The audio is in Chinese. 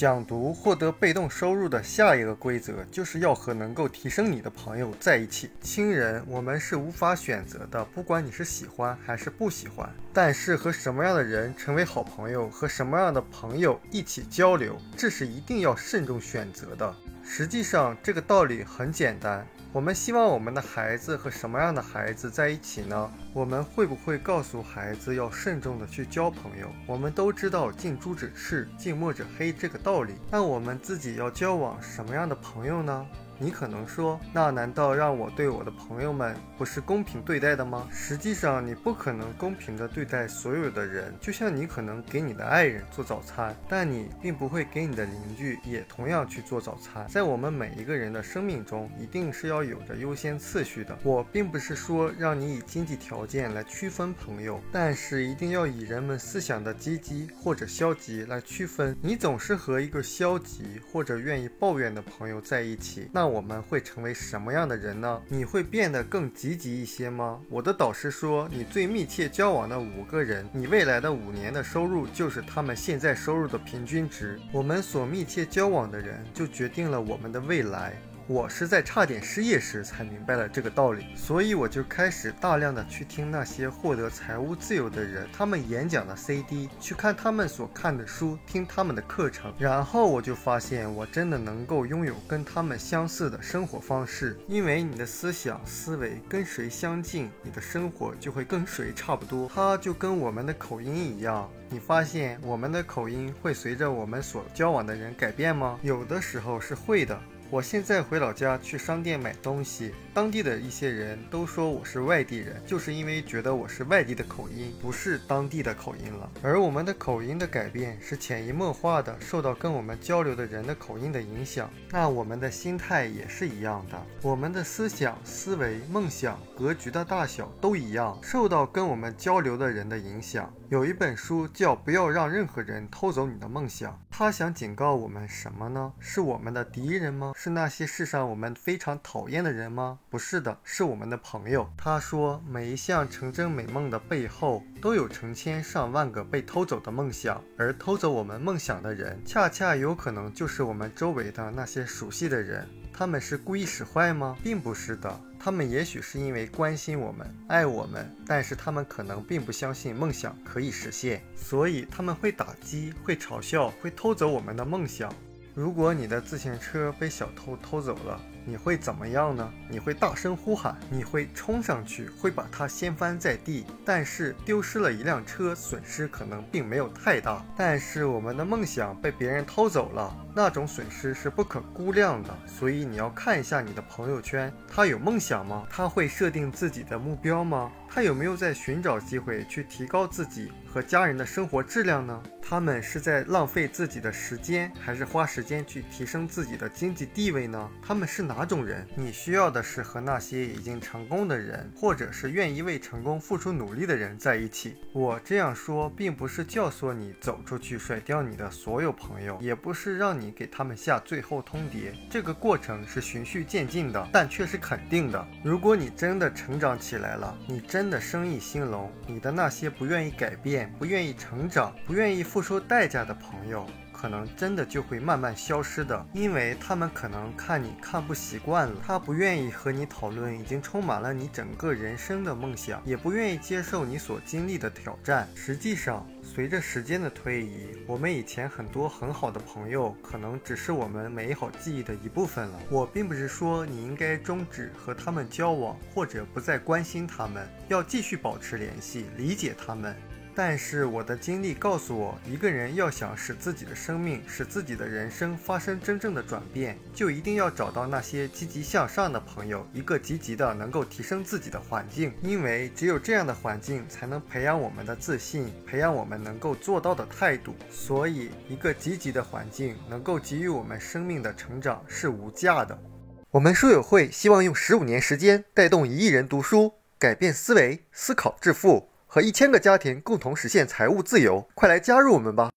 讲读获得被动收入的下一个规则，就是要和能够提升你的朋友在一起。亲人，我们是无法选择的，不管你是喜欢还是不喜欢。但是和什么样的人成为好朋友，和什么样的朋友一起交流，这是一定要慎重选择的。实际上，这个道理很简单。我们希望我们的孩子和什么样的孩子在一起呢？我们会不会告诉孩子要慎重的去交朋友？我们都知道近朱者赤，近墨者黑这个道理。那我们自己要交往什么样的朋友呢？你可能说，那难道让我对我的朋友们不是公平对待的吗？实际上，你不可能公平的对待所有的人。就像你可能给你的爱人做早餐，但你并不会给你的邻居也同样去做早餐。在我们每一个人的生命中，一定是要有着优先次序的。我并不是说让你以经济条件来区分朋友，但是一定要以人们思想的积极或者消极来区分。你总是和一个消极或者愿意抱怨的朋友在一起，那。我们会成为什么样的人呢？你会变得更积极一些吗？我的导师说，你最密切交往的五个人，你未来的五年的收入就是他们现在收入的平均值。我们所密切交往的人，就决定了我们的未来。我是在差点失业时才明白了这个道理，所以我就开始大量的去听那些获得财务自由的人他们演讲的 CD，去看他们所看的书，听他们的课程，然后我就发现我真的能够拥有跟他们相似的生活方式。因为你的思想思维跟谁相近，你的生活就会跟谁差不多。它就跟我们的口音一样，你发现我们的口音会随着我们所交往的人改变吗？有的时候是会的。我现在回老家去商店买东西，当地的一些人都说我是外地人，就是因为觉得我是外地的口音，不是当地的口音了。而我们的口音的改变是潜移默化的，受到跟我们交流的人的口音的影响。那我们的心态也是一样的，我们的思想、思维、梦想、格局的大小都一样，受到跟我们交流的人的影响。有一本书叫《不要让任何人偷走你的梦想》，他想警告我们什么呢？是我们的敌人吗？是那些世上我们非常讨厌的人吗？不是的，是我们的朋友。他说，每一项成真美梦的背后，都有成千上万个被偷走的梦想，而偷走我们梦想的人，恰恰有可能就是我们周围的那些熟悉的人。他们是故意使坏吗？并不是的。他们也许是因为关心我们、爱我们，但是他们可能并不相信梦想可以实现，所以他们会打击、会嘲笑、会偷走我们的梦想。如果你的自行车被小偷偷走了，你会怎么样呢？你会大声呼喊，你会冲上去，会把它掀翻在地。但是丢失了一辆车，损失可能并没有太大。但是我们的梦想被别人偷走了，那种损失是不可估量的。所以你要看一下你的朋友圈，他有梦想吗？他会设定自己的目标吗？他有没有在寻找机会去提高自己和家人的生活质量呢？他们是在浪费自己的时间，还是花时间去提升自己的经济地位呢？他们是哪种人？你需要的是和那些已经成功的人，或者是愿意为成功付出努力的人在一起。我这样说，并不是教唆你走出去甩掉你的所有朋友，也不是让你给他们下最后通牒。这个过程是循序渐进的，但却是肯定的。如果你真的成长起来了，你真。的生意兴隆，你的那些不愿意改变、不愿意成长、不愿意付出代价的朋友，可能真的就会慢慢消失的，因为他们可能看你看不习惯了，他不愿意和你讨论已经充满了你整个人生的梦想，也不愿意接受你所经历的挑战。实际上。随着时间的推移，我们以前很多很好的朋友，可能只是我们美好记忆的一部分了。我并不是说你应该终止和他们交往，或者不再关心他们，要继续保持联系，理解他们。但是我的经历告诉我，一个人要想使自己的生命、使自己的人生发生真正的转变，就一定要找到那些积极向上的朋友，一个积极的能够提升自己的环境。因为只有这样的环境，才能培养我们的自信，培养我们能够做到的态度。所以，一个积极的环境能够给予我们生命的成长是无价的。我们书友会希望用十五年时间带动一亿人读书，改变思维，思考致富。和一千个家庭共同实现财务自由，快来加入我们吧！